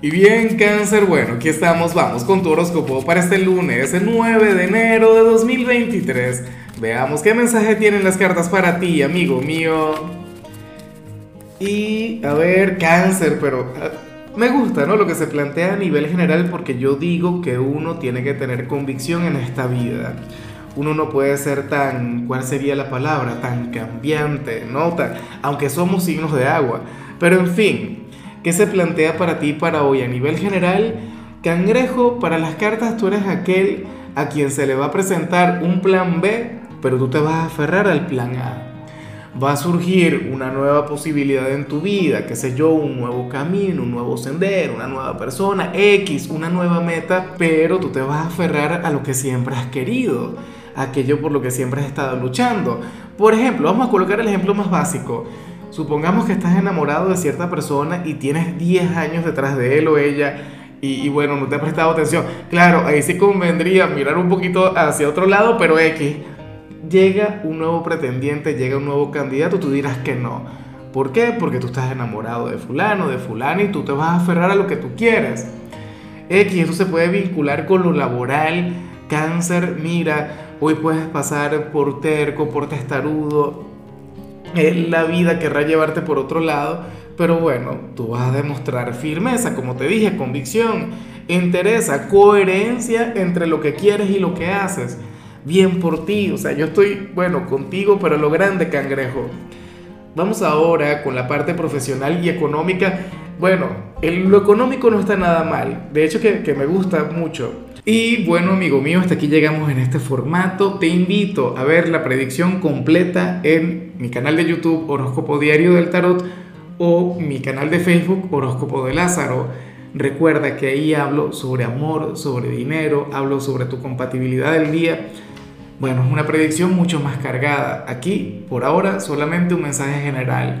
Y bien, cáncer, bueno, aquí estamos, vamos con tu horóscopo para este lunes, el 9 de enero de 2023. Veamos qué mensaje tienen las cartas para ti, amigo mío. Y, a ver, cáncer, pero ah, me gusta, ¿no? Lo que se plantea a nivel general porque yo digo que uno tiene que tener convicción en esta vida. Uno no puede ser tan, ¿cuál sería la palabra? Tan cambiante, ¿no? aunque somos signos de agua. Pero en fin, ¿Qué se plantea para ti para hoy a nivel general? Cangrejo, para las cartas tú eres aquel a quien se le va a presentar un plan B, pero tú te vas a aferrar al plan A. Va a surgir una nueva posibilidad en tu vida, qué sé yo, un nuevo camino, un nuevo sendero, una nueva persona, X, una nueva meta, pero tú te vas a aferrar a lo que siempre has querido, aquello por lo que siempre has estado luchando. Por ejemplo, vamos a colocar el ejemplo más básico. Supongamos que estás enamorado de cierta persona y tienes 10 años detrás de él o ella y, bueno, no te ha prestado atención. Claro, ahí sí convendría mirar un poquito hacia otro lado, pero X, llega un nuevo pretendiente, llega un nuevo candidato, tú dirás que no. ¿Por qué? Porque tú estás enamorado de fulano, de fulano y tú te vas a aferrar a lo que tú quieres. X, eso se puede vincular con lo laboral, cáncer, mira, hoy puedes pasar por terco, por testarudo, la vida querrá llevarte por otro lado, pero bueno, tú vas a demostrar firmeza, como te dije, convicción, interés, coherencia entre lo que quieres y lo que haces. Bien por ti, o sea, yo estoy, bueno, contigo, pero lo grande, cangrejo. Vamos ahora con la parte profesional y económica. Bueno, lo económico no está nada mal, de hecho que, que me gusta mucho. Y bueno, amigo mío, hasta aquí llegamos en este formato. Te invito a ver la predicción completa en mi canal de YouTube Horóscopo Diario del Tarot o mi canal de Facebook Horóscopo de Lázaro. Recuerda que ahí hablo sobre amor, sobre dinero, hablo sobre tu compatibilidad del día. Bueno, es una predicción mucho más cargada. Aquí, por ahora, solamente un mensaje general.